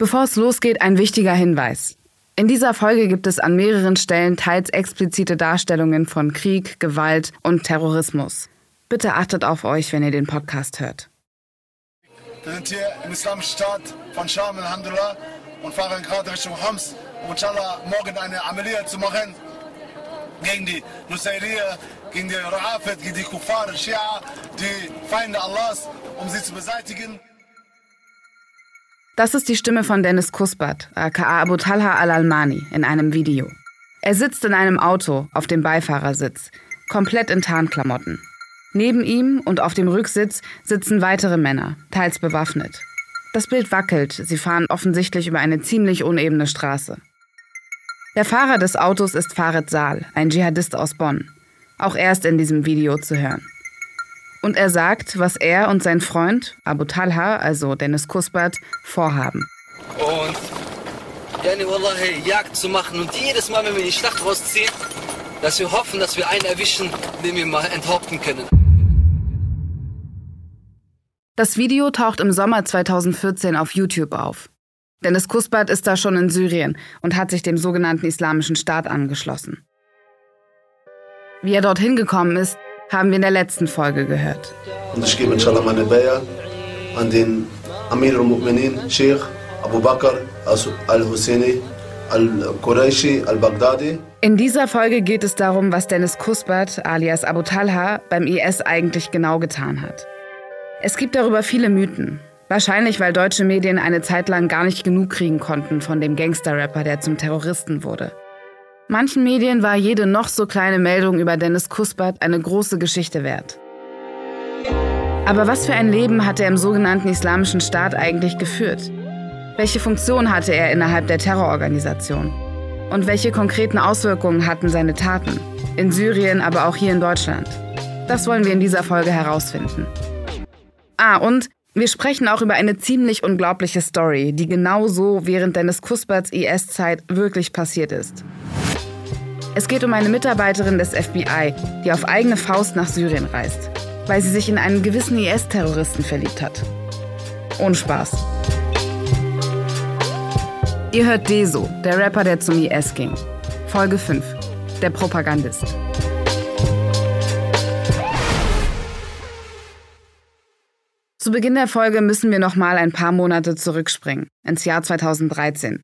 Bevor es losgeht, ein wichtiger Hinweis. In dieser Folge gibt es an mehreren Stellen teils explizite Darstellungen von Krieg, Gewalt und Terrorismus. Bitte achtet auf euch, wenn ihr den Podcast hört. Wir sind hier im Islamischen Staat von Scham, Alhamdulillah, und fahren gerade Richtung Homs, um inshallah morgen eine Amelie zu machen gegen die Nusayriya, gegen die Ra'afat, gegen die Kuffar, Shia, die Feinde Allahs, um sie zu beseitigen. Das ist die Stimme von Dennis Kusbat, aka Abu Talha al-Almani, in einem Video. Er sitzt in einem Auto auf dem Beifahrersitz, komplett in Tarnklamotten. Neben ihm und auf dem Rücksitz sitzen weitere Männer, teils bewaffnet. Das Bild wackelt, sie fahren offensichtlich über eine ziemlich unebene Straße. Der Fahrer des Autos ist Farid Saal, ein Dschihadist aus Bonn. Auch er ist in diesem Video zu hören. Und er sagt, was er und sein Freund, Abu Talha, also Dennis Kusbat, vorhaben. Und yani wallahi, Jagd zu machen und jedes Mal, wenn wir die Schlacht rausziehen, dass wir hoffen, dass wir einen erwischen, den wir mal enthaupten können. Das Video taucht im Sommer 2014 auf YouTube auf. Dennis Kusbat ist da schon in Syrien und hat sich dem sogenannten Islamischen Staat angeschlossen. Wie er dorthin gekommen ist, haben wir in der letzten Folge gehört. Und ich gebe inshallah meine Beier an den Amir al-Mu'minin, Sheikh Abu Bakr al-Husseini al-Quraishi al-Baghdadi. In dieser Folge geht es darum, was Dennis Kusbat alias Abu Talha beim IS eigentlich genau getan hat. Es gibt darüber viele Mythen. Wahrscheinlich, weil deutsche Medien eine Zeit lang gar nicht genug kriegen konnten von dem Gangster-Rapper, der zum Terroristen wurde. Manchen Medien war jede noch so kleine Meldung über Dennis Kusbat eine große Geschichte wert. Aber was für ein Leben hat er im sogenannten Islamischen Staat eigentlich geführt? Welche Funktion hatte er innerhalb der Terrororganisation? Und welche konkreten Auswirkungen hatten seine Taten? In Syrien, aber auch hier in Deutschland. Das wollen wir in dieser Folge herausfinden. Ah, und wir sprechen auch über eine ziemlich unglaubliche Story, die genau so während Dennis Kusbats IS-Zeit wirklich passiert ist. Es geht um eine Mitarbeiterin des FBI, die auf eigene Faust nach Syrien reist, weil sie sich in einen gewissen IS-Terroristen verliebt hat. Ohne Spaß. Ihr hört Deso, der Rapper, der zum IS ging. Folge 5. Der Propagandist. Zu Beginn der Folge müssen wir noch mal ein paar Monate zurückspringen, ins Jahr 2013.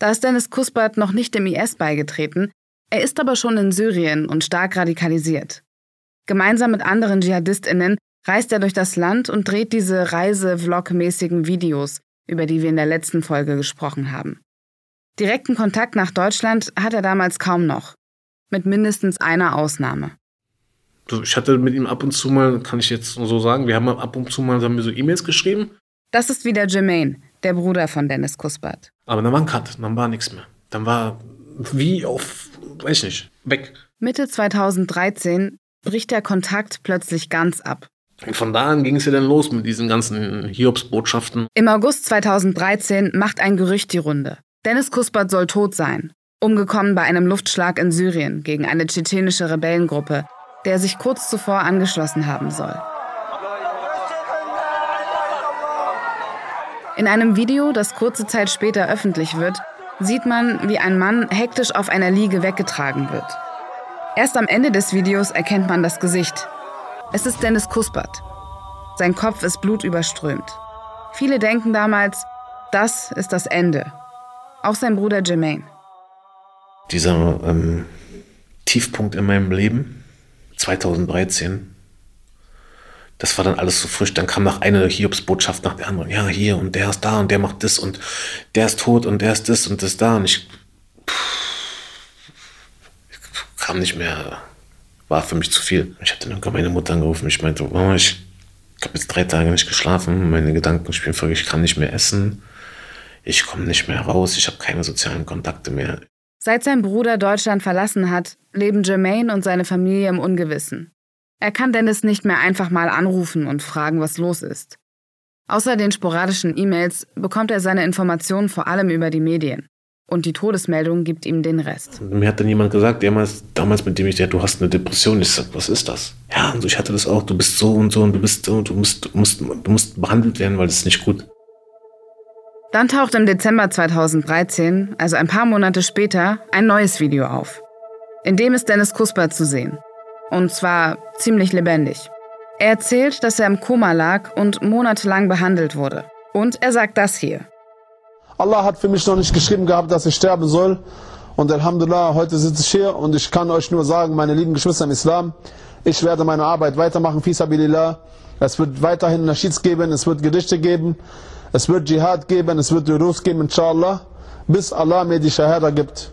Da ist Dennis Kusbert noch nicht dem IS beigetreten, er ist aber schon in Syrien und stark radikalisiert. Gemeinsam mit anderen Dschihadistinnen reist er durch das Land und dreht diese Reise-Vlog-mäßigen Videos, über die wir in der letzten Folge gesprochen haben. Direkten Kontakt nach Deutschland hat er damals kaum noch, mit mindestens einer Ausnahme. Ich hatte mit ihm ab und zu mal, kann ich jetzt so sagen, wir haben ab und zu mal haben wir so E-Mails geschrieben. Das ist wieder Jermaine, der Bruder von Dennis Kuspert. Aber dann war ein Cut, dann war nichts mehr. Dann war wie auf weiß nicht, weg. Mitte 2013 bricht der Kontakt plötzlich ganz ab. Und von da an ging es ja dann los mit diesen ganzen Hiobs-Botschaften. Im August 2013 macht ein Gerücht die Runde. Dennis Kuspert soll tot sein. Umgekommen bei einem Luftschlag in Syrien gegen eine tschetschenische Rebellengruppe, der sich kurz zuvor angeschlossen haben soll. In einem Video, das kurze Zeit später öffentlich wird, sieht man, wie ein Mann hektisch auf einer Liege weggetragen wird. Erst am Ende des Videos erkennt man das Gesicht. Es ist Dennis Kuspert. Sein Kopf ist blutüberströmt. Viele denken damals, das ist das Ende. Auch sein Bruder Jermaine. Dieser ähm, Tiefpunkt in meinem Leben, 2013, das war dann alles so frisch. Dann kam noch eine Hiobs-Botschaft nach der anderen. Ja, hier und der ist da und der macht das und der ist tot und der ist das und das da. Und ich, ich kam nicht mehr, war für mich zu viel. Ich hatte dann meine Mutter angerufen. Ich meinte, Mama, ich habe jetzt drei Tage nicht geschlafen. Meine Gedanken spielen verrückt. Ich kann nicht mehr essen. Ich komme nicht mehr raus. Ich habe keine sozialen Kontakte mehr. Seit sein Bruder Deutschland verlassen hat, leben Jermaine und seine Familie im Ungewissen. Er kann Dennis nicht mehr einfach mal anrufen und fragen, was los ist. Außer den sporadischen E-Mails bekommt er seine Informationen vor allem über die Medien. Und die Todesmeldung gibt ihm den Rest. Mir hat dann jemand gesagt, damals, damals mit dem ich, ja, du hast eine Depression. Ich sag, was ist das? Ja, und ich hatte das auch, du bist so und so und du bist so und du musst, musst, du musst behandelt werden, weil das ist nicht gut. Dann taucht im Dezember 2013, also ein paar Monate später, ein neues Video auf. In dem ist Dennis Kusper zu sehen. Und zwar ziemlich lebendig. Er erzählt, dass er im Koma lag und monatelang behandelt wurde. Und er sagt das hier. Allah hat für mich noch nicht geschrieben gehabt, dass ich sterben soll. Und Alhamdulillah, heute sitze ich hier und ich kann euch nur sagen, meine lieben Geschwister im Islam, ich werde meine Arbeit weitermachen, Fisabilillah. Es wird weiterhin Nashids geben, es wird Gedichte geben, es wird Dschihad geben, es wird Durus geben, inshallah, bis Allah mir die Shahada gibt.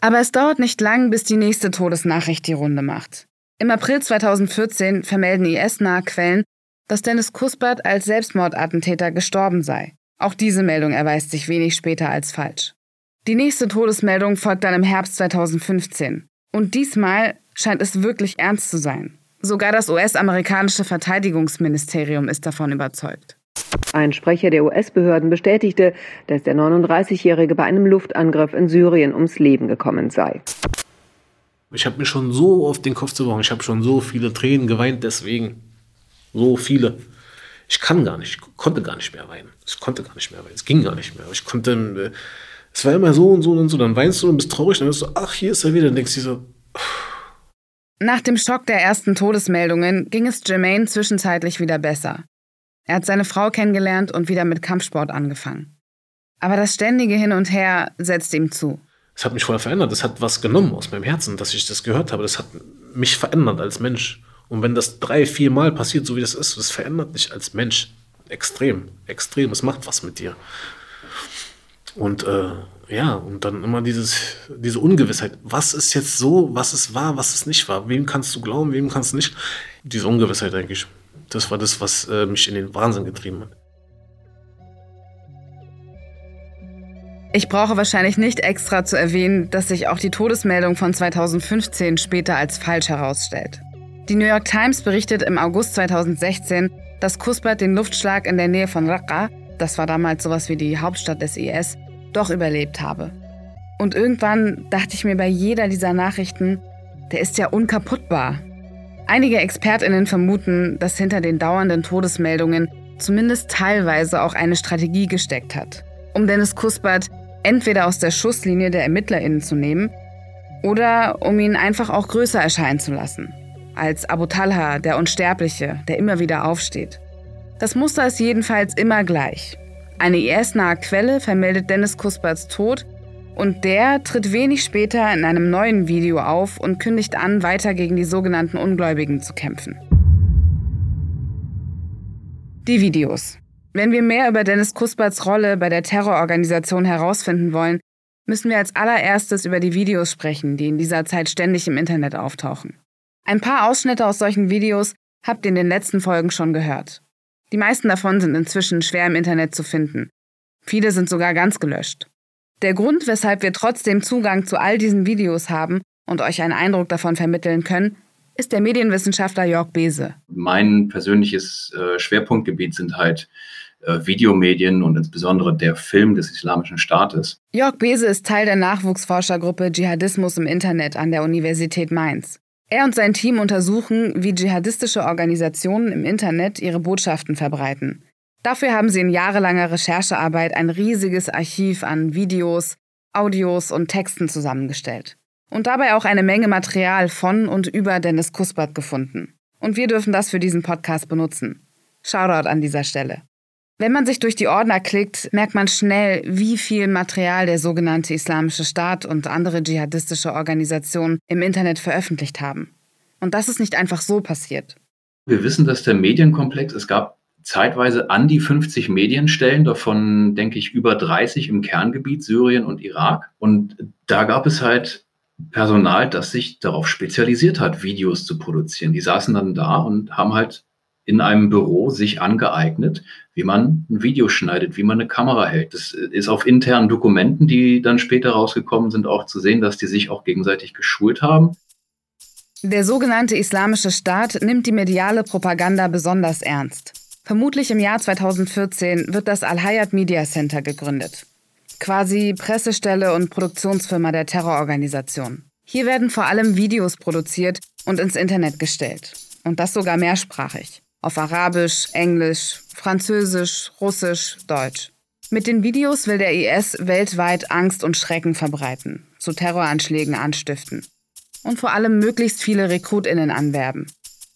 Aber es dauert nicht lang, bis die nächste Todesnachricht die Runde macht. Im April 2014 vermelden IS-nahe Quellen, dass Dennis Kuspert als Selbstmordattentäter gestorben sei. Auch diese Meldung erweist sich wenig später als falsch. Die nächste Todesmeldung folgt dann im Herbst 2015. Und diesmal scheint es wirklich ernst zu sein. Sogar das US-amerikanische Verteidigungsministerium ist davon überzeugt. Ein Sprecher der US-Behörden bestätigte, dass der 39-Jährige bei einem Luftangriff in Syrien ums Leben gekommen sei. Ich habe mir schon so auf den Kopf zerbrochen. Ich habe schon so viele Tränen geweint deswegen. So viele. Ich kann gar nicht, konnte gar nicht mehr weinen. Ich konnte gar nicht mehr weinen. Es ging gar nicht mehr. Ich konnte, äh, es war immer so und so und so. Dann weinst du und bist traurig. Dann bist du, ach, hier ist er wieder. Dann denkst du so. Nach dem Schock der ersten Todesmeldungen ging es Jermaine zwischenzeitlich wieder besser. Er hat seine Frau kennengelernt und wieder mit Kampfsport angefangen. Aber das ständige Hin und Her setzte ihm zu. Es hat mich vorher verändert. Es hat was genommen aus meinem Herzen, dass ich das gehört habe. Das hat mich verändert als Mensch. Und wenn das drei, vier Mal passiert, so wie das ist, das verändert dich als Mensch. Extrem, extrem. Es macht was mit dir. Und äh, ja, und dann immer dieses, diese Ungewissheit. Was ist jetzt so, was ist wahr, was ist nicht wahr? Wem kannst du glauben, wem kannst du nicht? Diese Ungewissheit eigentlich. Das war das, was äh, mich in den Wahnsinn getrieben hat. Ich brauche wahrscheinlich nicht extra zu erwähnen, dass sich auch die Todesmeldung von 2015 später als falsch herausstellt. Die New York Times berichtet im August 2016, dass Kusbert den Luftschlag in der Nähe von Raqqa, das war damals sowas wie die Hauptstadt des IS, doch überlebt habe. Und irgendwann dachte ich mir bei jeder dieser Nachrichten, der ist ja unkaputtbar. Einige Expertinnen vermuten, dass hinter den dauernden Todesmeldungen zumindest teilweise auch eine Strategie gesteckt hat, um Dennis Kuspert entweder aus der Schusslinie der Ermittlerinnen zu nehmen oder um ihn einfach auch größer erscheinen zu lassen, als Abu Talha, der Unsterbliche, der immer wieder aufsteht. Das Muster ist jedenfalls immer gleich. Eine IS-nahe Quelle vermeldet Dennis Kusperts Tod und der tritt wenig später in einem neuen Video auf und kündigt an, weiter gegen die sogenannten Ungläubigen zu kämpfen. Die Videos. Wenn wir mehr über Dennis Kusperts Rolle bei der Terrororganisation herausfinden wollen, müssen wir als allererstes über die Videos sprechen, die in dieser Zeit ständig im Internet auftauchen. Ein paar Ausschnitte aus solchen Videos habt ihr in den letzten Folgen schon gehört. Die meisten davon sind inzwischen schwer im Internet zu finden. Viele sind sogar ganz gelöscht. Der Grund, weshalb wir trotzdem Zugang zu all diesen Videos haben und euch einen Eindruck davon vermitteln können, ist der Medienwissenschaftler Jörg Bese. Mein persönliches äh, Schwerpunktgebiet sind halt äh, Videomedien und insbesondere der Film des Islamischen Staates. Jörg Bese ist Teil der Nachwuchsforschergruppe Dschihadismus im Internet an der Universität Mainz. Er und sein Team untersuchen, wie dschihadistische Organisationen im Internet ihre Botschaften verbreiten. Dafür haben sie in jahrelanger Recherchearbeit ein riesiges Archiv an Videos, Audios und Texten zusammengestellt. Und dabei auch eine Menge Material von und über Dennis Kuspert gefunden. Und wir dürfen das für diesen Podcast benutzen. Shoutout an dieser Stelle. Wenn man sich durch die Ordner klickt, merkt man schnell, wie viel Material der sogenannte Islamische Staat und andere dschihadistische Organisationen im Internet veröffentlicht haben. Und das ist nicht einfach so passiert. Wir wissen, dass der Medienkomplex, es gab zeitweise an die 50 Medienstellen, davon denke ich über 30 im Kerngebiet Syrien und Irak. Und da gab es halt Personal, das sich darauf spezialisiert hat, Videos zu produzieren. Die saßen dann da und haben halt in einem Büro sich angeeignet, wie man ein Video schneidet, wie man eine Kamera hält. Das ist auf internen Dokumenten, die dann später rausgekommen sind, auch zu sehen, dass die sich auch gegenseitig geschult haben. Der sogenannte Islamische Staat nimmt die mediale Propaganda besonders ernst. Vermutlich im Jahr 2014 wird das Al-Hayat Media Center gegründet. Quasi Pressestelle und Produktionsfirma der Terrororganisation. Hier werden vor allem Videos produziert und ins Internet gestellt. Und das sogar mehrsprachig. Auf Arabisch, Englisch, Französisch, Russisch, Deutsch. Mit den Videos will der IS weltweit Angst und Schrecken verbreiten, zu Terroranschlägen anstiften und vor allem möglichst viele Rekrutinnen anwerben.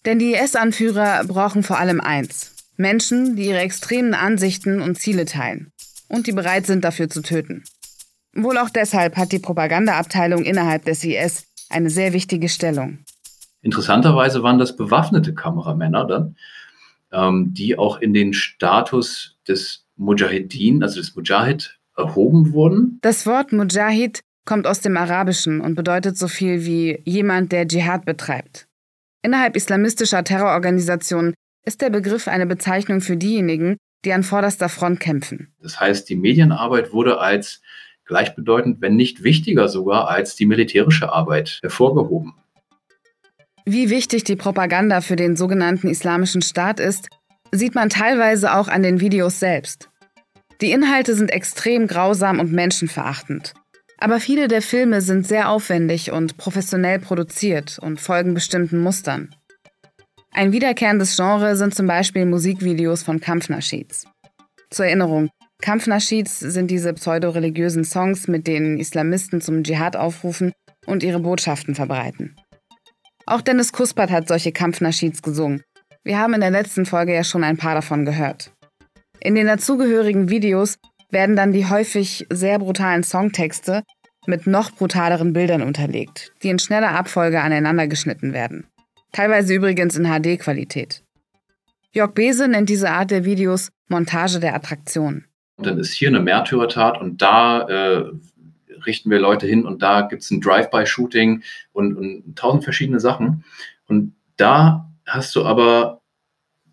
Denn die IS-Anführer brauchen vor allem eins. Menschen, die ihre extremen Ansichten und Ziele teilen und die bereit sind, dafür zu töten. Wohl auch deshalb hat die Propagandaabteilung innerhalb des IS eine sehr wichtige Stellung. Interessanterweise waren das bewaffnete Kameramänner dann, ähm, die auch in den Status des Mujahedin, also des Mujahid, erhoben wurden. Das Wort Mujahid kommt aus dem Arabischen und bedeutet so viel wie jemand, der Dschihad betreibt. Innerhalb islamistischer Terrororganisationen ist der Begriff eine Bezeichnung für diejenigen, die an vorderster Front kämpfen. Das heißt, die Medienarbeit wurde als gleichbedeutend, wenn nicht wichtiger sogar als die militärische Arbeit hervorgehoben. Wie wichtig die Propaganda für den sogenannten Islamischen Staat ist, sieht man teilweise auch an den Videos selbst. Die Inhalte sind extrem grausam und menschenverachtend. Aber viele der Filme sind sehr aufwendig und professionell produziert und folgen bestimmten Mustern. Ein wiederkehrendes Genre sind zum Beispiel Musikvideos von Kampfnaschids. Zur Erinnerung, Kampfnaschids sind diese pseudo-religiösen Songs, mit denen Islamisten zum Dschihad aufrufen und ihre Botschaften verbreiten. Auch Dennis Kuspert hat solche Kampfnaschids gesungen. Wir haben in der letzten Folge ja schon ein paar davon gehört. In den dazugehörigen Videos werden dann die häufig sehr brutalen Songtexte mit noch brutaleren Bildern unterlegt, die in schneller Abfolge aneinander geschnitten werden. Teilweise übrigens in HD-Qualität. Jörg Bese nennt diese Art der Videos Montage der Attraktion. Dann ist hier eine Märtyrertat und da äh, richten wir Leute hin und da gibt es ein Drive-by-Shooting und, und tausend verschiedene Sachen. Und da hast du aber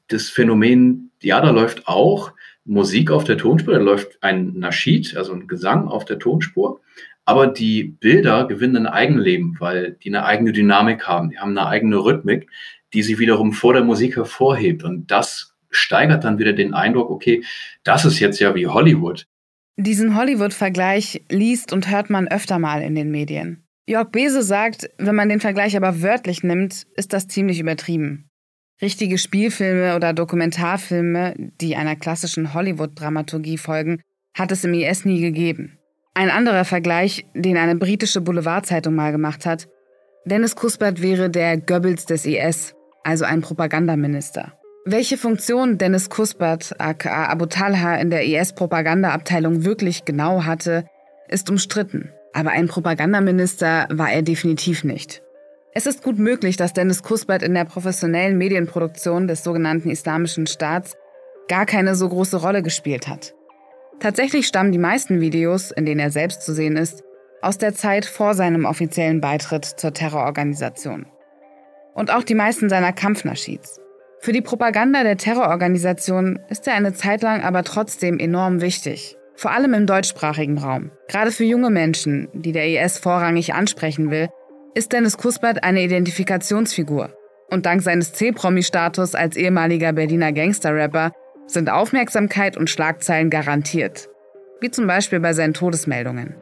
das Phänomen, ja, da läuft auch Musik auf der Tonspur, da läuft ein Naschid, also ein Gesang auf der Tonspur, aber die Bilder gewinnen ein Eigenleben, weil die eine eigene Dynamik haben, die haben eine eigene Rhythmik, die sie wiederum vor der Musik hervorhebt. Und das steigert dann wieder den Eindruck, okay, das ist jetzt ja wie Hollywood. Diesen Hollywood-Vergleich liest und hört man öfter mal in den Medien. Jörg Bese sagt, wenn man den Vergleich aber wörtlich nimmt, ist das ziemlich übertrieben. Richtige Spielfilme oder Dokumentarfilme, die einer klassischen Hollywood-Dramaturgie folgen, hat es im IS nie gegeben. Ein anderer Vergleich, den eine britische Boulevardzeitung mal gemacht hat, Dennis Kuspert wäre der Goebbels des IS, also ein Propagandaminister. Welche Funktion Dennis Kuspert, aka Abu Talha, in der IS-Propagandaabteilung wirklich genau hatte, ist umstritten. Aber ein Propagandaminister war er definitiv nicht. Es ist gut möglich, dass Dennis Kuspert in der professionellen Medienproduktion des sogenannten Islamischen Staats gar keine so große Rolle gespielt hat. Tatsächlich stammen die meisten Videos, in denen er selbst zu sehen ist, aus der Zeit vor seinem offiziellen Beitritt zur Terrororganisation. Und auch die meisten seiner Kampfnaschids. Für die Propaganda der Terrororganisation ist er eine Zeit lang aber trotzdem enorm wichtig. Vor allem im deutschsprachigen Raum. Gerade für junge Menschen, die der IS vorrangig ansprechen will, ist Dennis Kuspert eine Identifikationsfigur. Und dank seines C-Promi-Status als ehemaliger Berliner Gangster-Rapper sind Aufmerksamkeit und Schlagzeilen garantiert. Wie zum Beispiel bei seinen Todesmeldungen.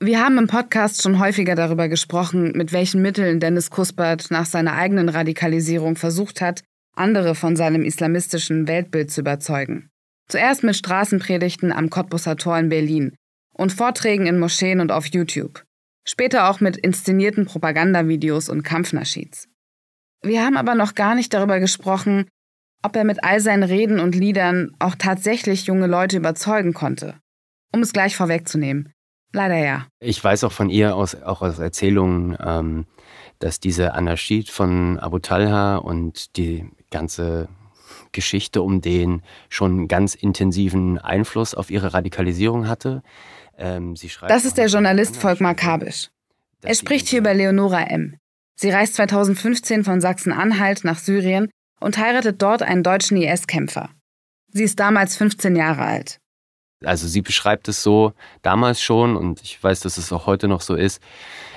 Wir haben im Podcast schon häufiger darüber gesprochen, mit welchen Mitteln Dennis Kuspert nach seiner eigenen Radikalisierung versucht hat, andere von seinem islamistischen Weltbild zu überzeugen. Zuerst mit Straßenpredigten am Cottbusser Tor in Berlin und Vorträgen in Moscheen und auf YouTube. Später auch mit inszenierten Propagandavideos und Kampfnaschids. Wir haben aber noch gar nicht darüber gesprochen, ob er mit all seinen Reden und Liedern auch tatsächlich junge Leute überzeugen konnte. Um es gleich vorwegzunehmen, Leider ja. Ich weiß auch von ihr, aus, auch aus Erzählungen, ähm, dass diese Anarchid von Abu Talha und die ganze Geschichte um den schon ganz intensiven Einfluss auf ihre Radikalisierung hatte. Ähm, das ist der Journalist Volkmar Kabisch. Er spricht hier über Leonora M. Sie reist 2015 von Sachsen-Anhalt nach Syrien und heiratet dort einen deutschen IS-Kämpfer. Sie ist damals 15 Jahre alt also sie beschreibt es so damals schon und ich weiß, dass es auch heute noch so ist,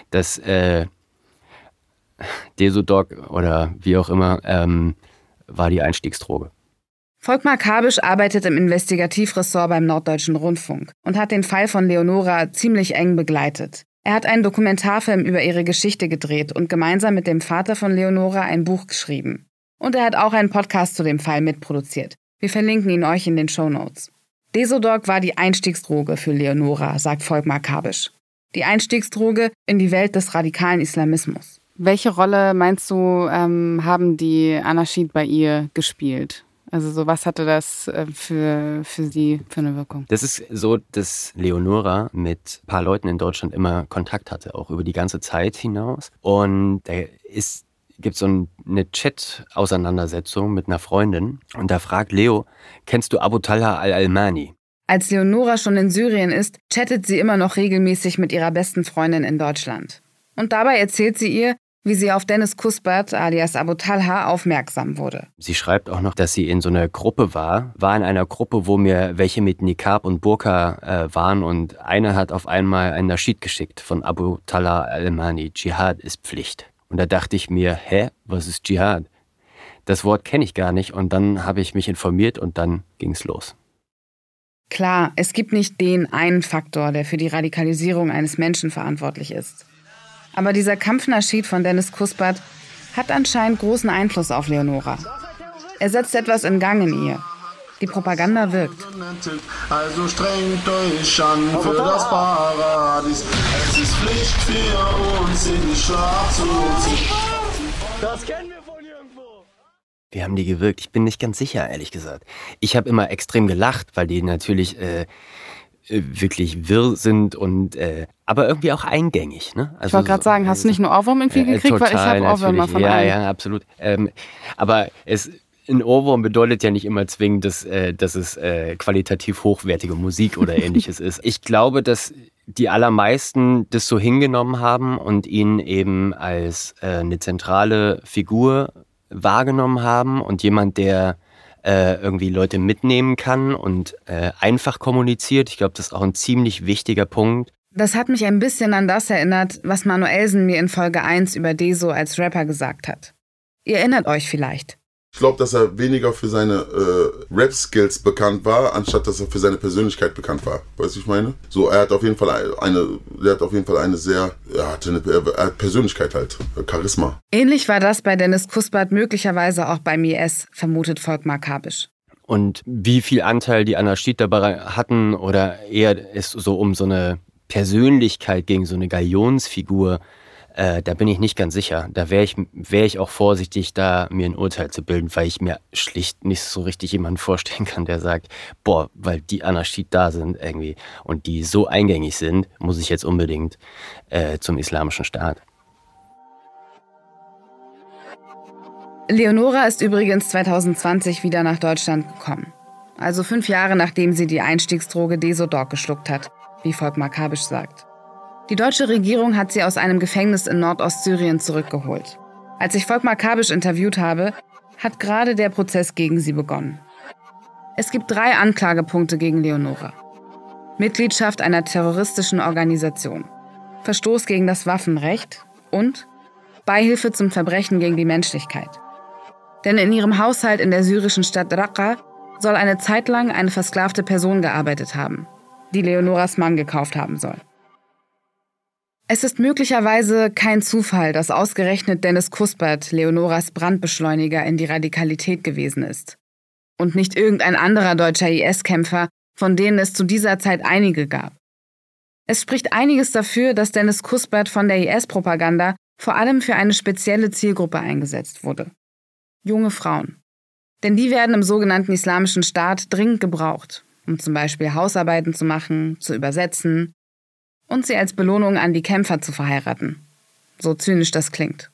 dass äh, Desodoc oder wie auch immer ähm, war die Einstiegsdroge. Volkmar Kabisch arbeitet im Investigativressort beim Norddeutschen Rundfunk und hat den Fall von Leonora ziemlich eng begleitet. Er hat einen Dokumentarfilm über ihre Geschichte gedreht und gemeinsam mit dem Vater von Leonora ein Buch geschrieben. Und er hat auch einen Podcast zu dem Fall mitproduziert. Wir verlinken ihn euch in den Show Notes. Desodog war die Einstiegsdroge für Leonora, sagt Volkmar Kabisch. Die Einstiegsdroge in die Welt des radikalen Islamismus. Welche Rolle meinst du, ähm, haben die Anarchid bei ihr gespielt? Also so was hatte das äh, für, für sie für eine Wirkung? Das ist so, dass Leonora mit ein paar Leuten in Deutschland immer Kontakt hatte, auch über die ganze Zeit hinaus. Und da ist gibt so eine Chat-Auseinandersetzung mit einer Freundin und da fragt Leo, kennst du Abu Talha al-Almani? Als Leonora schon in Syrien ist, chattet sie immer noch regelmäßig mit ihrer besten Freundin in Deutschland. Und dabei erzählt sie ihr, wie sie auf Dennis Kusbert alias Abu Talha aufmerksam wurde. Sie schreibt auch noch, dass sie in so einer Gruppe war, war in einer Gruppe, wo mir welche mit Nikab und Burka äh, waren und einer hat auf einmal einen Naschid geschickt von Abu Talha al-Mani, Dschihad ist Pflicht. Und da dachte ich mir, hä, was ist Dschihad? Das Wort kenne ich gar nicht und dann habe ich mich informiert und dann ging es los. Klar, es gibt nicht den einen Faktor, der für die Radikalisierung eines Menschen verantwortlich ist. Aber dieser Kampfnaschid von Dennis Kuspert hat anscheinend großen Einfluss auf Leonora. Er setzt etwas in Gang in ihr. Die Propaganda wirkt. Also strengt euch an für das Paradies. Es ist Pflicht für uns in die ziehen. Das kennen wir von irgendwo. Wie haben die gewirkt? Ich bin nicht ganz sicher, ehrlich gesagt. Ich habe immer extrem gelacht, weil die natürlich äh, äh, wirklich wirr sind und äh, aber irgendwie auch eingängig. Ne? Also ich wollte gerade sagen, hast du nicht nur Ohrwurm irgendwie äh, gekriegt, total, weil ich habe Ohrwürmer von Ja, allen. ja, absolut. Ähm, aber es ein Ohrwurm bedeutet ja nicht immer zwingend, dass, äh, dass es äh, qualitativ hochwertige Musik oder ähnliches ist. Ich glaube, dass die allermeisten das so hingenommen haben und ihn eben als äh, eine zentrale Figur wahrgenommen haben und jemand, der äh, irgendwie Leute mitnehmen kann und äh, einfach kommuniziert. Ich glaube, das ist auch ein ziemlich wichtiger Punkt. Das hat mich ein bisschen an das erinnert, was Manuelsen mir in Folge 1 über Deso als Rapper gesagt hat. Ihr erinnert euch vielleicht. Ich glaube, dass er weniger für seine äh, Rap-Skills bekannt war, anstatt dass er für seine Persönlichkeit bekannt war. Weißt du, ich meine? So, er hat auf jeden Fall eine, er hat auf jeden Fall eine sehr, er hat eine er hat Persönlichkeit halt, Charisma. Ähnlich war das bei Dennis Kuspert möglicherweise auch beim IS, vermutet Volkmar Kabisch. Und wie viel Anteil die Anarchid dabei hatten oder eher es so um so eine Persönlichkeit gegen so eine Galionsfigur äh, da bin ich nicht ganz sicher. Da wäre ich, wär ich auch vorsichtig, da mir ein Urteil zu bilden, weil ich mir schlicht nicht so richtig jemanden vorstellen kann, der sagt, boah, weil die Anarchid da sind irgendwie und die so eingängig sind, muss ich jetzt unbedingt äh, zum islamischen Staat. Leonora ist übrigens 2020 wieder nach Deutschland gekommen. Also fünf Jahre nachdem sie die Einstiegsdroge Desodog geschluckt hat, wie Volkmar Kabisch sagt. Die deutsche Regierung hat sie aus einem Gefängnis in Nordostsyrien zurückgeholt. Als ich Volkmar Kabisch interviewt habe, hat gerade der Prozess gegen sie begonnen. Es gibt drei Anklagepunkte gegen Leonora. Mitgliedschaft einer terroristischen Organisation, Verstoß gegen das Waffenrecht und Beihilfe zum Verbrechen gegen die Menschlichkeit. Denn in ihrem Haushalt in der syrischen Stadt Raqqa soll eine Zeit lang eine versklavte Person gearbeitet haben, die Leonoras Mann gekauft haben soll. Es ist möglicherweise kein Zufall, dass ausgerechnet Dennis Kuspert Leonoras Brandbeschleuniger in die Radikalität gewesen ist. Und nicht irgendein anderer deutscher IS-Kämpfer, von denen es zu dieser Zeit einige gab. Es spricht einiges dafür, dass Dennis Kuspert von der IS-Propaganda vor allem für eine spezielle Zielgruppe eingesetzt wurde. Junge Frauen. Denn die werden im sogenannten Islamischen Staat dringend gebraucht, um zum Beispiel Hausarbeiten zu machen, zu übersetzen, und sie als Belohnung an die Kämpfer zu verheiraten. So zynisch das klingt.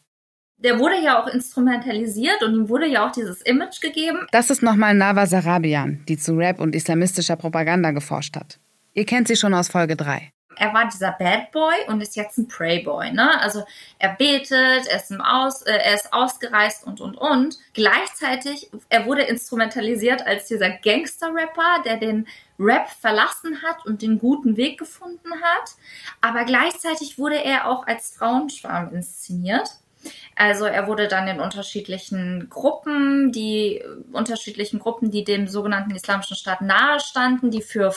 Der wurde ja auch instrumentalisiert und ihm wurde ja auch dieses Image gegeben. Das ist nochmal Nava Sarabian, die zu Rap und islamistischer Propaganda geforscht hat. Ihr kennt sie schon aus Folge 3 er war dieser Bad Boy und ist jetzt ein Preyboy. Ne? Also er betet, er ist, im Aus, äh, er ist ausgereist und und und. Gleichzeitig, er wurde instrumentalisiert als dieser Gangster-Rapper, der den Rap verlassen hat und den guten Weg gefunden hat. Aber gleichzeitig wurde er auch als Frauenschwarm inszeniert. Also er wurde dann in unterschiedlichen Gruppen, die unterschiedlichen Gruppen, die dem sogenannten Islamischen Staat nahestanden, die für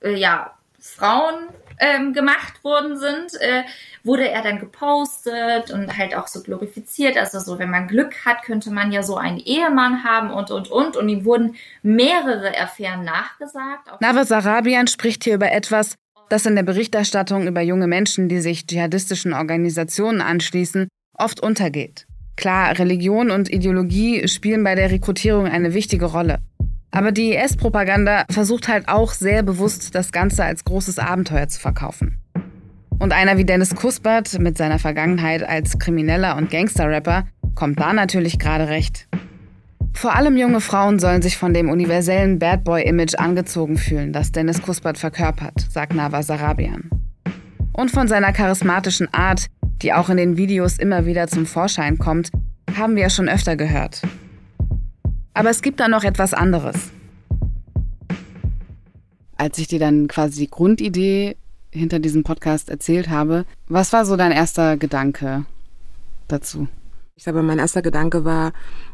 äh, ja, Frauen ähm, gemacht worden sind, äh, wurde er dann gepostet und halt auch so glorifiziert. Also so, wenn man Glück hat, könnte man ja so einen Ehemann haben und, und, und. Und ihm wurden mehrere Affären nachgesagt. Nawaz Arabian spricht hier über etwas, das in der Berichterstattung über junge Menschen, die sich dschihadistischen Organisationen anschließen, oft untergeht. Klar, Religion und Ideologie spielen bei der Rekrutierung eine wichtige Rolle. Aber die IS-Propaganda versucht halt auch sehr bewusst, das Ganze als großes Abenteuer zu verkaufen. Und einer wie Dennis Kuspert mit seiner Vergangenheit als Krimineller und Gangster-Rapper kommt da natürlich gerade recht. Vor allem junge Frauen sollen sich von dem universellen Bad Boy-Image angezogen fühlen, das Dennis Kuspert verkörpert, sagt Nava Sarabian. Und von seiner charismatischen Art, die auch in den Videos immer wieder zum Vorschein kommt, haben wir ja schon öfter gehört. Aber es gibt da noch etwas anderes. Als ich dir dann quasi die Grundidee hinter diesem Podcast erzählt habe, was war so dein erster Gedanke dazu? Ich glaube, mein erster Gedanke war,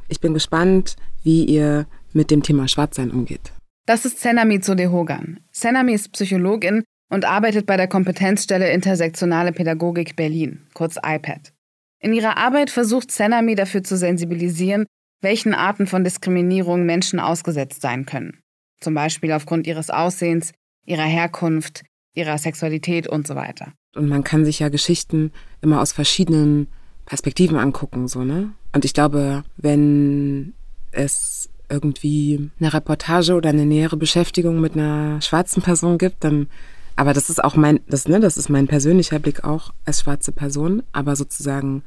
ich bin gespannt, wie ihr mit dem Thema Schwarzsein umgeht. Das ist Senami Zodehogan. Senami ist Psychologin und arbeitet bei der Kompetenzstelle Intersektionale Pädagogik Berlin, kurz IPAD. In ihrer Arbeit versucht Senami dafür zu sensibilisieren, welchen Arten von Diskriminierung Menschen ausgesetzt sein können. Zum Beispiel aufgrund ihres Aussehens, ihrer Herkunft, ihrer Sexualität und so weiter. Und man kann sich ja Geschichten immer aus verschiedenen Perspektiven angucken, so, ne? Und ich glaube, wenn es irgendwie eine Reportage oder eine nähere Beschäftigung mit einer schwarzen Person gibt, dann aber das ist auch mein, das, ne, das ist mein persönlicher Blick auch als schwarze Person. Aber sozusagen,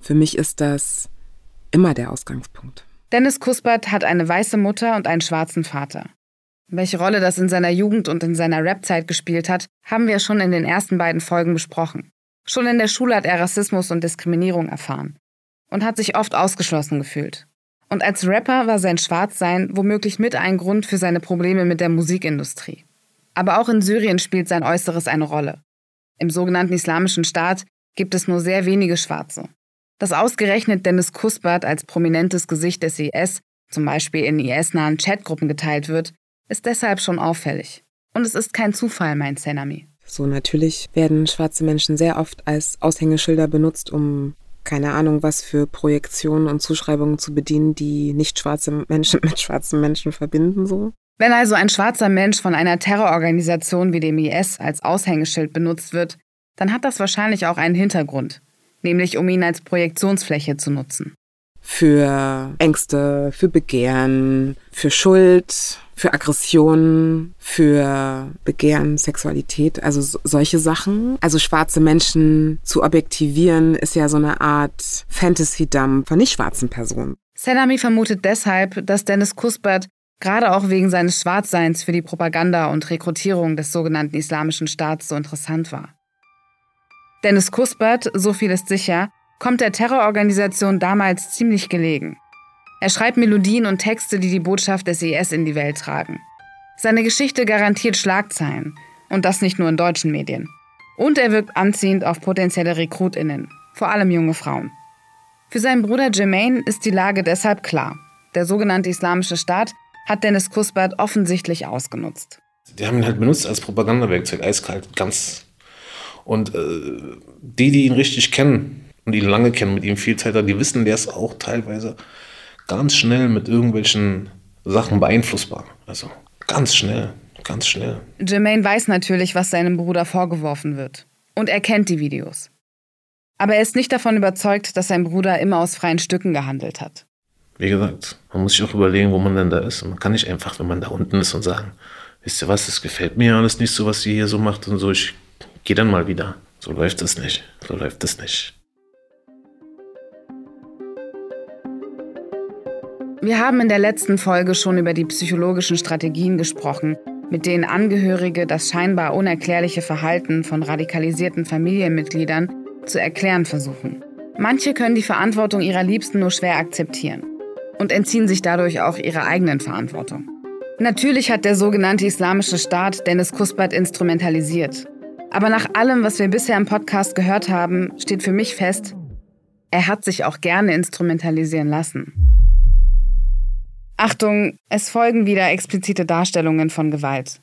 für mich ist das immer der Ausgangspunkt. Dennis Kuspert hat eine weiße Mutter und einen schwarzen Vater. Welche Rolle das in seiner Jugend und in seiner Rap-Zeit gespielt hat, haben wir schon in den ersten beiden Folgen besprochen. Schon in der Schule hat er Rassismus und Diskriminierung erfahren und hat sich oft ausgeschlossen gefühlt. Und als Rapper war sein Schwarzsein womöglich mit ein Grund für seine Probleme mit der Musikindustrie. Aber auch in Syrien spielt sein Äußeres eine Rolle. Im sogenannten Islamischen Staat gibt es nur sehr wenige Schwarze. Dass ausgerechnet Dennis Kuspert als prominentes Gesicht des IS zum Beispiel in IS-nahen Chatgruppen geteilt wird, ist deshalb schon auffällig. Und es ist kein Zufall, meint Senami. So, natürlich werden schwarze Menschen sehr oft als Aushängeschilder benutzt, um keine Ahnung, was für Projektionen und Zuschreibungen zu bedienen, die nicht schwarze Menschen mit schwarzen Menschen verbinden, so. Wenn also ein schwarzer Mensch von einer Terrororganisation wie dem IS als Aushängeschild benutzt wird, dann hat das wahrscheinlich auch einen Hintergrund, nämlich um ihn als Projektionsfläche zu nutzen. Für Ängste, für Begehren, für Schuld, für Aggressionen, für Begehren, Sexualität, also so, solche Sachen. Also schwarze Menschen zu objektivieren, ist ja so eine Art Fantasy-Dump von nicht schwarzen Personen. Selami vermutet deshalb, dass Dennis Kuspert gerade auch wegen seines Schwarzseins für die Propaganda und Rekrutierung des sogenannten Islamischen Staats so interessant war. Dennis Kuspert, so viel ist sicher, kommt der Terrororganisation damals ziemlich gelegen. Er schreibt Melodien und Texte, die die Botschaft des IS in die Welt tragen. Seine Geschichte garantiert Schlagzeilen, und das nicht nur in deutschen Medien. Und er wirkt anziehend auf potenzielle Rekrutinnen, vor allem junge Frauen. Für seinen Bruder Jermaine ist die Lage deshalb klar. Der sogenannte Islamische Staat hat Dennis Kuspert offensichtlich ausgenutzt. Die haben ihn halt benutzt als Propagandawerkzeug, eiskalt, ganz. Und äh, die, die ihn richtig kennen und ihn lange kennen, mit ihm viel Zeit haben, die wissen, der ist auch teilweise ganz schnell mit irgendwelchen Sachen beeinflussbar. Also ganz schnell, ganz schnell. Jermaine weiß natürlich, was seinem Bruder vorgeworfen wird. Und er kennt die Videos. Aber er ist nicht davon überzeugt, dass sein Bruder immer aus freien Stücken gehandelt hat wie gesagt, man muss sich auch überlegen, wo man denn da ist. Und man kann nicht einfach, wenn man da unten ist und sagen, wisst ihr was, das gefällt mir alles nicht so, was sie hier so macht und so, ich gehe dann mal wieder. So läuft es nicht. So läuft es nicht. Wir haben in der letzten Folge schon über die psychologischen Strategien gesprochen, mit denen Angehörige das scheinbar unerklärliche Verhalten von radikalisierten Familienmitgliedern zu erklären versuchen. Manche können die Verantwortung ihrer Liebsten nur schwer akzeptieren und entziehen sich dadurch auch ihrer eigenen Verantwortung. Natürlich hat der sogenannte Islamische Staat Dennis Kuspert instrumentalisiert. Aber nach allem, was wir bisher im Podcast gehört haben, steht für mich fest, er hat sich auch gerne instrumentalisieren lassen. Achtung, es folgen wieder explizite Darstellungen von Gewalt.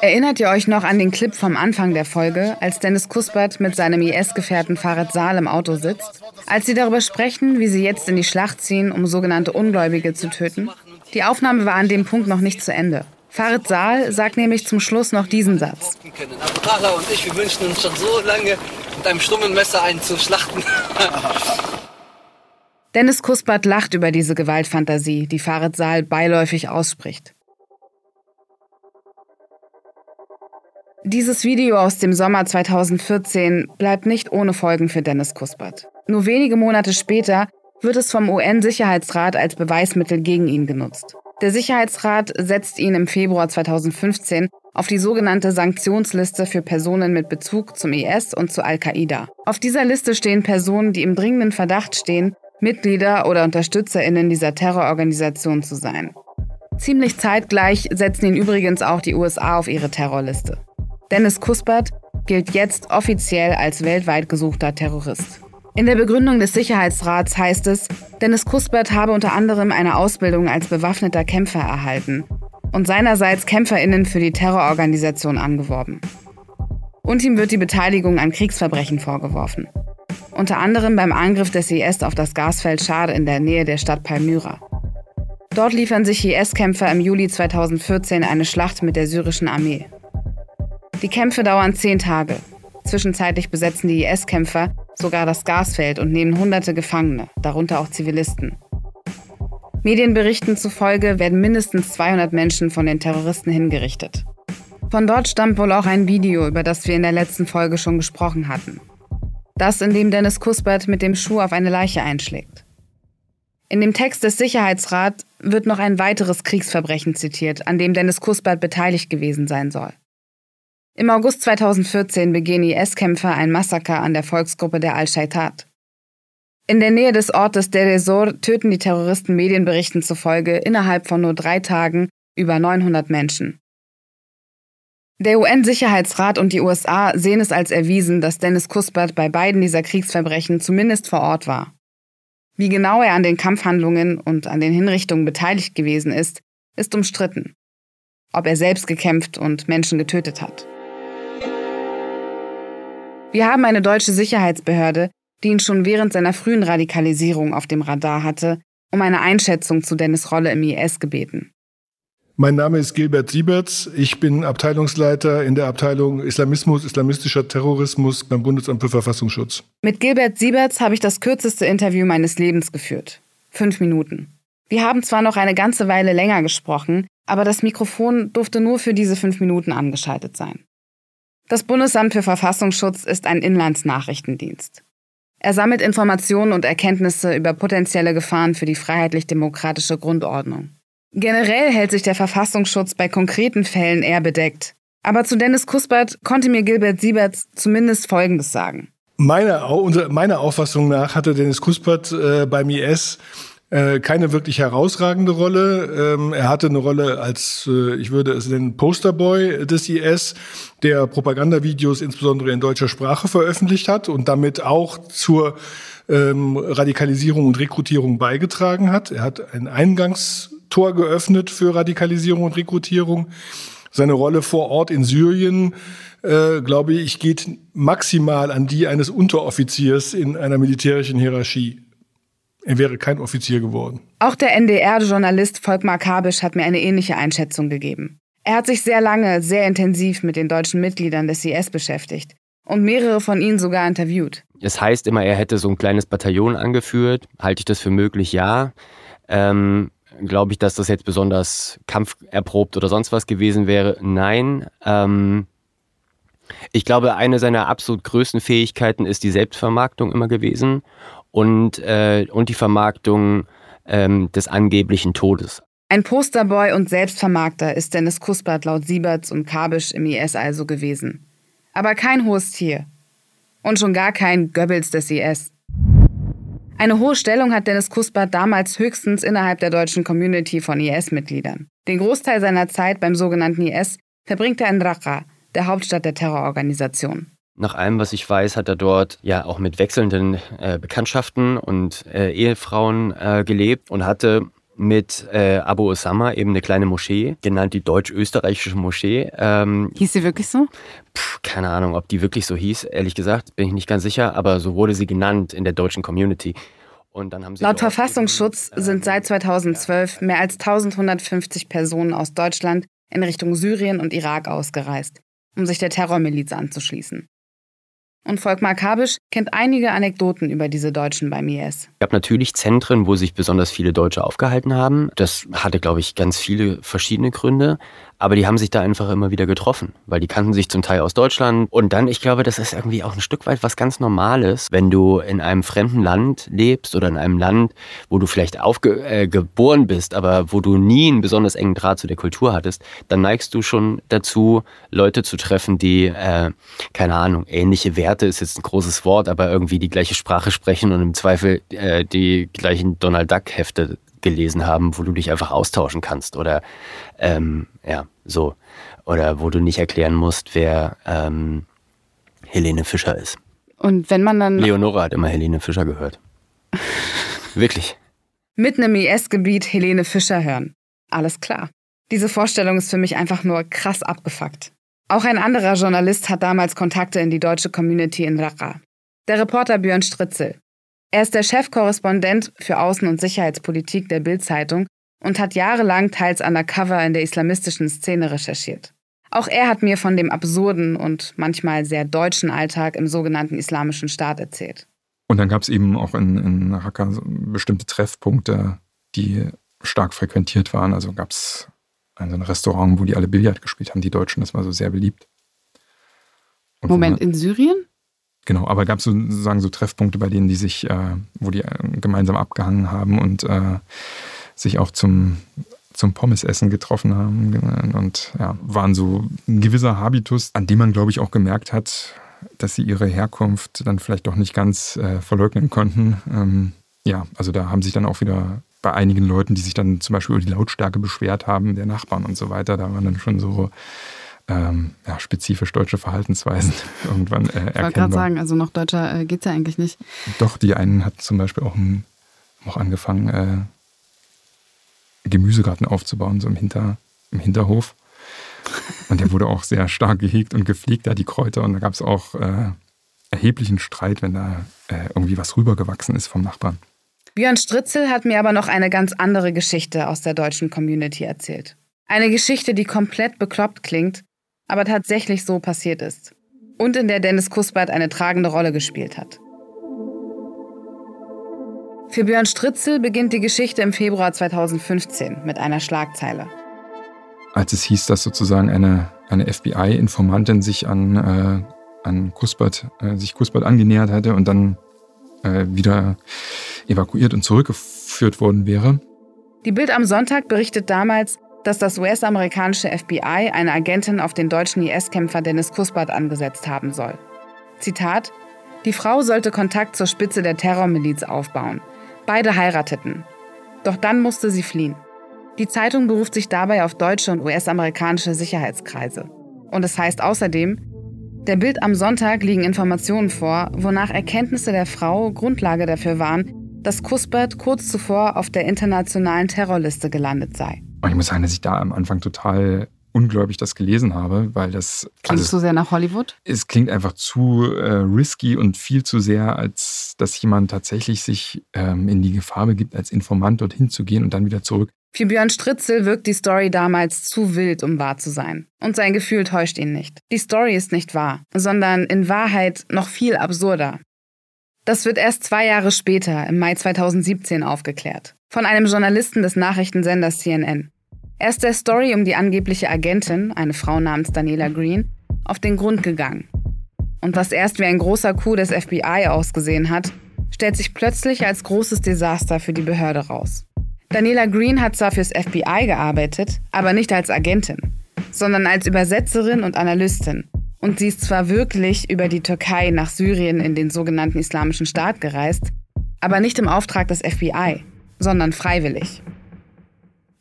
Erinnert ihr euch noch an den Clip vom Anfang der Folge, als Dennis Kuspert mit seinem IS-Gefährten Farid Saal im Auto sitzt? Als sie darüber sprechen, wie sie jetzt in die Schlacht ziehen, um sogenannte Ungläubige zu töten? Die Aufnahme war an dem Punkt noch nicht zu Ende. Farid Saal sagt nämlich zum Schluss noch diesen Satz. Abu und ich, wir wünschen uns schon so lange, mit einem stummen Messer einen zu schlachten. Dennis Kuspert lacht über diese Gewaltfantasie, die Farid Saal beiläufig ausspricht. Dieses Video aus dem Sommer 2014 bleibt nicht ohne Folgen für Dennis Kuspert. Nur wenige Monate später wird es vom UN-Sicherheitsrat als Beweismittel gegen ihn genutzt. Der Sicherheitsrat setzt ihn im Februar 2015 auf die sogenannte Sanktionsliste für Personen mit Bezug zum IS und zu Al-Qaida. Auf dieser Liste stehen Personen, die im dringenden Verdacht stehen, Mitglieder oder Unterstützerinnen dieser Terrororganisation zu sein. Ziemlich zeitgleich setzen ihn übrigens auch die USA auf ihre Terrorliste. Dennis Kuspert gilt jetzt offiziell als weltweit gesuchter Terrorist. In der Begründung des Sicherheitsrats heißt es, Dennis Kuspert habe unter anderem eine Ausbildung als bewaffneter Kämpfer erhalten und seinerseits KämpferInnen für die Terrororganisation angeworben. Und ihm wird die Beteiligung an Kriegsverbrechen vorgeworfen. Unter anderem beim Angriff des IS auf das Gasfeld Schade in der Nähe der Stadt Palmyra. Dort liefern sich IS-Kämpfer im Juli 2014 eine Schlacht mit der syrischen Armee. Die Kämpfe dauern zehn Tage. Zwischenzeitlich besetzen die IS-Kämpfer sogar das Gasfeld und nehmen hunderte Gefangene, darunter auch Zivilisten. Medienberichten zufolge werden mindestens 200 Menschen von den Terroristen hingerichtet. Von dort stammt wohl auch ein Video, über das wir in der letzten Folge schon gesprochen hatten. Das, in dem Dennis Kuspert mit dem Schuh auf eine Leiche einschlägt. In dem Text des Sicherheitsrats wird noch ein weiteres Kriegsverbrechen zitiert, an dem Dennis Kuspert beteiligt gewesen sein soll. Im August 2014 begehen IS-Kämpfer ein Massaker an der Volksgruppe der Al-Shaitat. In der Nähe des Ortes Deir ez-Zor töten die Terroristen Medienberichten zufolge innerhalb von nur drei Tagen über 900 Menschen. Der UN-Sicherheitsrat und die USA sehen es als erwiesen, dass Dennis Kuspert bei beiden dieser Kriegsverbrechen zumindest vor Ort war. Wie genau er an den Kampfhandlungen und an den Hinrichtungen beteiligt gewesen ist, ist umstritten. Ob er selbst gekämpft und Menschen getötet hat. Wir haben eine deutsche Sicherheitsbehörde, die ihn schon während seiner frühen Radikalisierung auf dem Radar hatte, um eine Einschätzung zu Dennis Rolle im IS gebeten. Mein Name ist Gilbert Sieberts. Ich bin Abteilungsleiter in der Abteilung Islamismus, islamistischer Terrorismus beim Bundesamt für Verfassungsschutz. Mit Gilbert Sieberts habe ich das kürzeste Interview meines Lebens geführt. Fünf Minuten. Wir haben zwar noch eine ganze Weile länger gesprochen, aber das Mikrofon durfte nur für diese fünf Minuten angeschaltet sein. Das Bundesamt für Verfassungsschutz ist ein Inlandsnachrichtendienst. Er sammelt Informationen und Erkenntnisse über potenzielle Gefahren für die freiheitlich-demokratische Grundordnung. Generell hält sich der Verfassungsschutz bei konkreten Fällen eher bedeckt. Aber zu Dennis Kuspert konnte mir Gilbert Sieberts zumindest Folgendes sagen. Meiner, meiner Auffassung nach hatte Dennis Kuspert äh, beim IS äh, keine wirklich herausragende Rolle. Ähm, er hatte eine Rolle als, äh, ich würde es nennen, Posterboy des IS, der Propagandavideos insbesondere in deutscher Sprache veröffentlicht hat und damit auch zur ähm, Radikalisierung und Rekrutierung beigetragen hat. Er hat ein Eingangstor geöffnet für Radikalisierung und Rekrutierung. Seine Rolle vor Ort in Syrien, äh, glaube ich, geht maximal an die eines Unteroffiziers in einer militärischen Hierarchie. Er wäre kein Offizier geworden. Auch der NDR-Journalist Volkmar Kabisch hat mir eine ähnliche Einschätzung gegeben. Er hat sich sehr lange, sehr intensiv mit den deutschen Mitgliedern des IS beschäftigt und mehrere von ihnen sogar interviewt. Es heißt immer, er hätte so ein kleines Bataillon angeführt. Halte ich das für möglich? Ja. Ähm, Glaube ich, dass das jetzt besonders kampferprobt oder sonst was gewesen wäre? Nein. Ähm, ich glaube, eine seiner absolut größten Fähigkeiten ist die Selbstvermarktung immer gewesen und, äh, und die Vermarktung ähm, des angeblichen Todes. Ein Posterboy und Selbstvermarkter ist Dennis Kuspert laut Sieberts und Kabisch im IS also gewesen. Aber kein hohes Tier. Und schon gar kein Goebbels des IS. Eine hohe Stellung hat Dennis Kuspert damals höchstens innerhalb der deutschen Community von IS-Mitgliedern. Den Großteil seiner Zeit beim sogenannten IS verbringt er in Raqqa, der Hauptstadt der Terrororganisation. Nach allem, was ich weiß, hat er dort ja auch mit wechselnden äh, Bekanntschaften und äh, Ehefrauen äh, gelebt und hatte mit äh, Abu Osama eben eine kleine Moschee, genannt die deutsch-österreichische Moschee. Ähm, hieß sie wirklich so? Pff, keine Ahnung, ob die wirklich so hieß, ehrlich gesagt, bin ich nicht ganz sicher, aber so wurde sie genannt in der deutschen Community. Laut Verfassungsschutz sind seit 2012 mehr als 1150 Personen aus Deutschland in Richtung Syrien und Irak ausgereist, um sich der Terrormiliz anzuschließen. Und Volkmar Kabisch kennt einige Anekdoten über diese Deutschen beim IS. Es gab natürlich Zentren, wo sich besonders viele Deutsche aufgehalten haben. Das hatte, glaube ich, ganz viele verschiedene Gründe. Aber die haben sich da einfach immer wieder getroffen, weil die kannten sich zum Teil aus Deutschland. Und dann, ich glaube, das ist irgendwie auch ein Stück weit was ganz Normales, wenn du in einem fremden Land lebst oder in einem Land, wo du vielleicht aufgeboren äh, bist, aber wo du nie einen besonders engen Draht zu der Kultur hattest, dann neigst du schon dazu, Leute zu treffen, die, äh, keine Ahnung, ähnliche Werte ist jetzt ein großes Wort, aber irgendwie die gleiche Sprache sprechen und im Zweifel äh, die gleichen Donald Duck-Hefte gelesen haben, wo du dich einfach austauschen kannst oder ähm, ja, so. Oder wo du nicht erklären musst, wer ähm, Helene Fischer ist. Und wenn man dann. Leonora hat immer Helene Fischer gehört. Wirklich. Mitten im IS-Gebiet Helene Fischer hören. Alles klar. Diese Vorstellung ist für mich einfach nur krass abgefuckt. Auch ein anderer Journalist hat damals Kontakte in die deutsche Community in Raqqa. Der Reporter Björn Stritzel. Er ist der Chefkorrespondent für Außen- und Sicherheitspolitik der Bild-Zeitung und hat jahrelang teils undercover in der islamistischen Szene recherchiert. Auch er hat mir von dem absurden und manchmal sehr deutschen Alltag im sogenannten Islamischen Staat erzählt. Und dann gab es eben auch in, in Raqqa bestimmte Treffpunkte, die stark frequentiert waren. Also gab es ein Restaurant, wo die alle Billard gespielt haben, die Deutschen, das war so sehr beliebt. Und Moment, in Syrien? Genau, aber gab es sozusagen so Treffpunkte, bei denen die sich, äh, wo die äh, gemeinsam abgehangen haben und äh, sich auch zum, zum Pommesessen getroffen haben und ja, waren so ein gewisser Habitus, an dem man, glaube ich, auch gemerkt hat, dass sie ihre Herkunft dann vielleicht doch nicht ganz äh, verleugnen konnten. Ähm, ja, also da haben sich dann auch wieder bei einigen Leuten, die sich dann zum Beispiel über die Lautstärke beschwert haben, der Nachbarn und so weiter, da waren dann schon so ähm, ja, spezifisch deutsche Verhaltensweisen irgendwann äh, erkennbar. Ich wollte gerade sagen, also noch deutscher äh, geht es ja eigentlich nicht. Doch, die einen hatten zum Beispiel auch, ein, auch angefangen, äh, Gemüsegarten aufzubauen, so im, Hinter, im Hinterhof. Und der wurde auch sehr stark gehegt und gepflegt, da die Kräuter. Und da gab es auch äh, erheblichen Streit, wenn da äh, irgendwie was rübergewachsen ist vom Nachbarn. Björn Stritzel hat mir aber noch eine ganz andere Geschichte aus der deutschen Community erzählt. Eine Geschichte, die komplett bekloppt klingt, aber tatsächlich so passiert ist. Und in der Dennis Kuspert eine tragende Rolle gespielt hat. Für Björn Stritzel beginnt die Geschichte im Februar 2015 mit einer Schlagzeile. Als es hieß, dass sozusagen eine, eine FBI-Informantin sich an, äh, an Kuspert, äh, sich Kuspert angenähert hatte und dann äh, wieder evakuiert und zurückgeführt worden wäre. Die Bild am Sonntag berichtet damals, dass das US-amerikanische FBI eine Agentin auf den deutschen IS-Kämpfer Dennis Kuspert angesetzt haben soll. Zitat: Die Frau sollte Kontakt zur Spitze der Terrormiliz aufbauen. Beide heirateten. Doch dann musste sie fliehen. Die Zeitung beruft sich dabei auf deutsche und US-amerikanische Sicherheitskreise. Und es heißt außerdem, der Bild am Sonntag liegen Informationen vor, wonach Erkenntnisse der Frau Grundlage dafür waren, dass Kuspert kurz zuvor auf der internationalen Terrorliste gelandet sei. Ich muss sagen, dass ich da am Anfang total ungläubig das gelesen habe, weil das. Klingt also, zu sehr nach Hollywood? Es klingt einfach zu äh, risky und viel zu sehr, als dass jemand tatsächlich sich ähm, in die Gefahr begibt, als Informant dorthin zu gehen und dann wieder zurück. Für Björn Stritzel wirkt die Story damals zu wild, um wahr zu sein. Und sein Gefühl täuscht ihn nicht. Die Story ist nicht wahr, sondern in Wahrheit noch viel absurder. Das wird erst zwei Jahre später, im Mai 2017, aufgeklärt. Von einem Journalisten des Nachrichtensenders CNN. Er ist der Story um die angebliche Agentin, eine Frau namens Daniela Green, auf den Grund gegangen. Und was erst wie ein großer Coup des FBI ausgesehen hat, stellt sich plötzlich als großes Desaster für die Behörde raus. Daniela Green hat zwar fürs FBI gearbeitet, aber nicht als Agentin, sondern als Übersetzerin und Analystin. Und sie ist zwar wirklich über die Türkei nach Syrien in den sogenannten Islamischen Staat gereist, aber nicht im Auftrag des FBI, sondern freiwillig.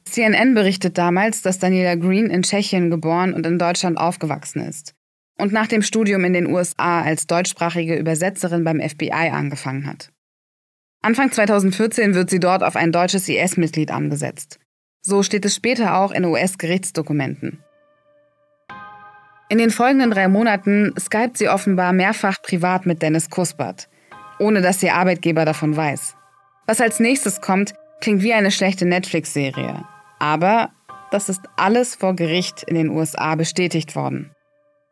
CNN berichtet damals, dass Daniela Green in Tschechien geboren und in Deutschland aufgewachsen ist und nach dem Studium in den USA als deutschsprachige Übersetzerin beim FBI angefangen hat. Anfang 2014 wird sie dort auf ein deutsches IS-Mitglied angesetzt. So steht es später auch in US-Gerichtsdokumenten. In den folgenden drei Monaten skypt sie offenbar mehrfach privat mit Dennis Kuspert, ohne dass ihr Arbeitgeber davon weiß. Was als nächstes kommt, klingt wie eine schlechte Netflix-Serie. Aber das ist alles vor Gericht in den USA bestätigt worden.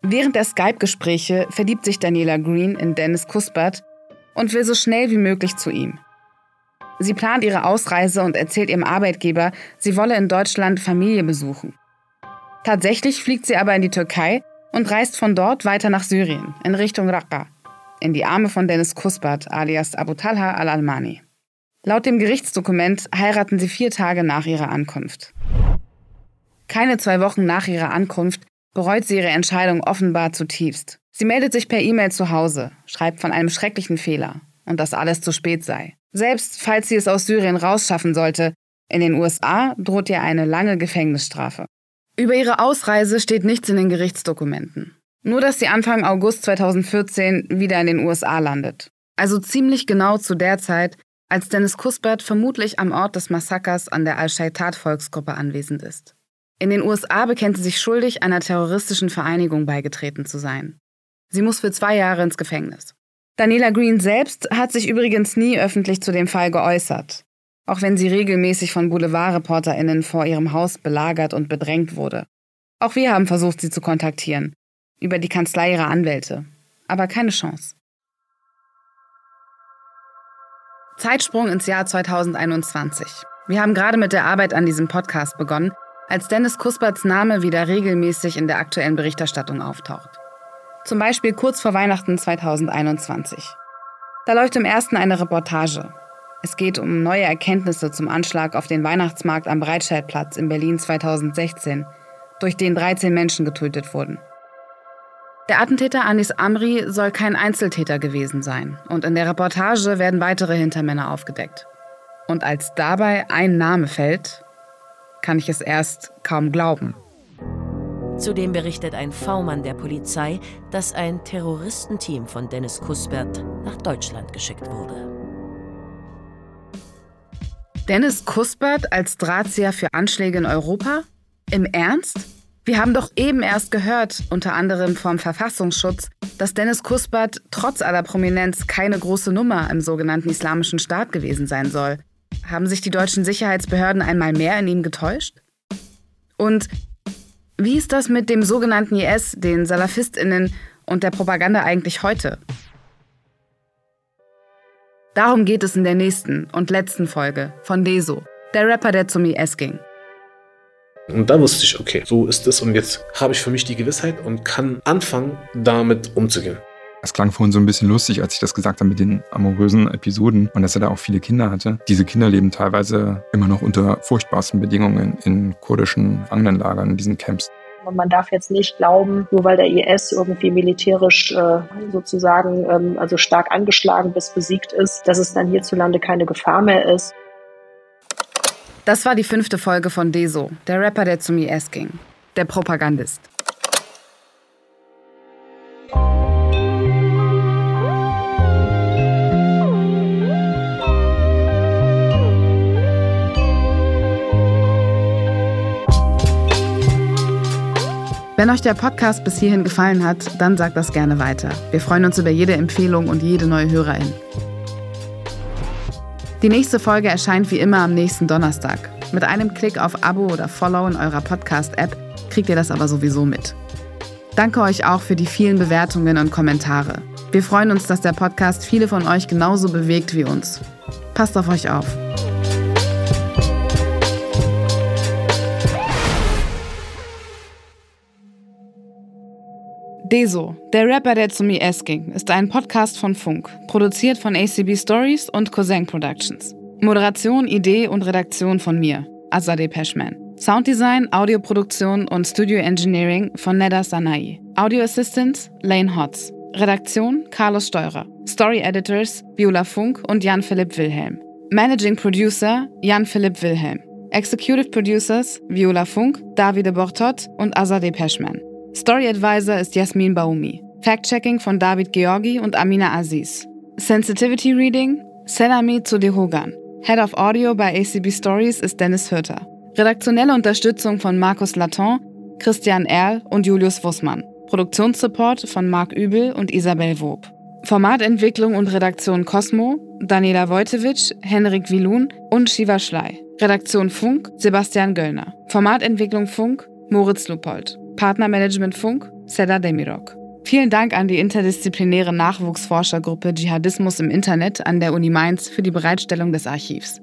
Während der Skype-Gespräche verliebt sich Daniela Green in Dennis Kuspert und will so schnell wie möglich zu ihm. Sie plant ihre Ausreise und erzählt ihrem Arbeitgeber, sie wolle in Deutschland Familie besuchen. Tatsächlich fliegt sie aber in die Türkei und reist von dort weiter nach Syrien, in Richtung Raqqa, in die Arme von Dennis Kusbat alias Abu Talha al-Almani. Laut dem Gerichtsdokument heiraten sie vier Tage nach ihrer Ankunft. Keine zwei Wochen nach ihrer Ankunft bereut sie ihre Entscheidung offenbar zutiefst. Sie meldet sich per E-Mail zu Hause, schreibt von einem schrecklichen Fehler und dass alles zu spät sei. Selbst falls sie es aus Syrien rausschaffen sollte, in den USA droht ihr eine lange Gefängnisstrafe. Über ihre Ausreise steht nichts in den Gerichtsdokumenten. Nur, dass sie Anfang August 2014 wieder in den USA landet. Also ziemlich genau zu der Zeit, als Dennis Kuspert vermutlich am Ort des Massakers an der Al-Shaitat-Volksgruppe anwesend ist. In den USA bekennt sie sich schuldig, einer terroristischen Vereinigung beigetreten zu sein. Sie muss für zwei Jahre ins Gefängnis. Daniela Green selbst hat sich übrigens nie öffentlich zu dem Fall geäußert auch wenn sie regelmäßig von Boulevardreporterinnen vor ihrem Haus belagert und bedrängt wurde. Auch wir haben versucht, sie zu kontaktieren, über die Kanzlei ihrer Anwälte, aber keine Chance. Zeitsprung ins Jahr 2021. Wir haben gerade mit der Arbeit an diesem Podcast begonnen, als Dennis Kusperts Name wieder regelmäßig in der aktuellen Berichterstattung auftaucht. Zum Beispiel kurz vor Weihnachten 2021. Da läuft im ersten eine Reportage, es geht um neue Erkenntnisse zum Anschlag auf den Weihnachtsmarkt am Breitscheidplatz in Berlin 2016, durch den 13 Menschen getötet wurden. Der Attentäter Anis Amri soll kein Einzeltäter gewesen sein und in der Reportage werden weitere Hintermänner aufgedeckt. Und als dabei ein Name fällt, kann ich es erst kaum glauben. Zudem berichtet ein V-Mann der Polizei, dass ein Terroristenteam von Dennis Kuspert nach Deutschland geschickt wurde. Dennis Kuspert als Drahtzieher für Anschläge in Europa? Im Ernst? Wir haben doch eben erst gehört, unter anderem vom Verfassungsschutz, dass Dennis Kuspert trotz aller Prominenz keine große Nummer im sogenannten Islamischen Staat gewesen sein soll. Haben sich die deutschen Sicherheitsbehörden einmal mehr in ihm getäuscht? Und wie ist das mit dem sogenannten IS, den Salafistinnen und der Propaganda eigentlich heute? Darum geht es in der nächsten und letzten Folge von Deso, der Rapper, der zum IS ging. Und da wusste ich, okay, so ist es und jetzt habe ich für mich die Gewissheit und kann anfangen, damit umzugehen. Es klang vorhin so ein bisschen lustig, als ich das gesagt habe mit den amorösen Episoden und dass er da auch viele Kinder hatte. Diese Kinder leben teilweise immer noch unter furchtbarsten Bedingungen in kurdischen Angelnlagern, in diesen Camps. Und man darf jetzt nicht glauben, nur weil der IS irgendwie militärisch äh, sozusagen ähm, also stark angeschlagen bis besiegt ist, dass es dann hierzulande keine Gefahr mehr ist. Das war die fünfte Folge von Deso, der Rapper, der zum IS ging. Der Propagandist. Wenn euch der Podcast bis hierhin gefallen hat, dann sagt das gerne weiter. Wir freuen uns über jede Empfehlung und jede neue Hörerin. Die nächste Folge erscheint wie immer am nächsten Donnerstag. Mit einem Klick auf Abo oder Follow in eurer Podcast-App kriegt ihr das aber sowieso mit. Danke euch auch für die vielen Bewertungen und Kommentare. Wir freuen uns, dass der Podcast viele von euch genauso bewegt wie uns. Passt auf euch auf. Deso, der Rapper, der zum IS ging, ist ein Podcast von Funk, produziert von ACB Stories und Cousin Productions. Moderation, Idee und Redaktion von mir, Azadeh Peschman. Sounddesign, Audioproduktion und Studio Engineering von Neda Sanai. Audio Assistance, Lane Hotz. Redaktion, Carlos Steurer. Story Editors, Viola Funk und Jan-Philipp Wilhelm. Managing Producer, Jan-Philipp Wilhelm. Executive Producers, Viola Funk, Davide Bortot und Azadeh Peschman. Story Advisor ist Jasmin Baumi. Fact-Checking von David Georgi und Amina Aziz. Sensitivity Reading Senami Zudihogan. Head of Audio bei ACB Stories ist Dennis Hürter. Redaktionelle Unterstützung von Markus Laton, Christian Erl und Julius Wussmann. Produktionssupport von Marc Übel und Isabel Wob. Formatentwicklung und Redaktion Cosmo, Daniela Wojtewitsch, Henrik Wilun und Shiva Schley. Redaktion Funk, Sebastian Göllner. Formatentwicklung Funk, Moritz Lupold. Partnermanagement Funk, Seda Demirok. Vielen Dank an die interdisziplinäre Nachwuchsforschergruppe Dschihadismus im Internet an der Uni Mainz für die Bereitstellung des Archivs.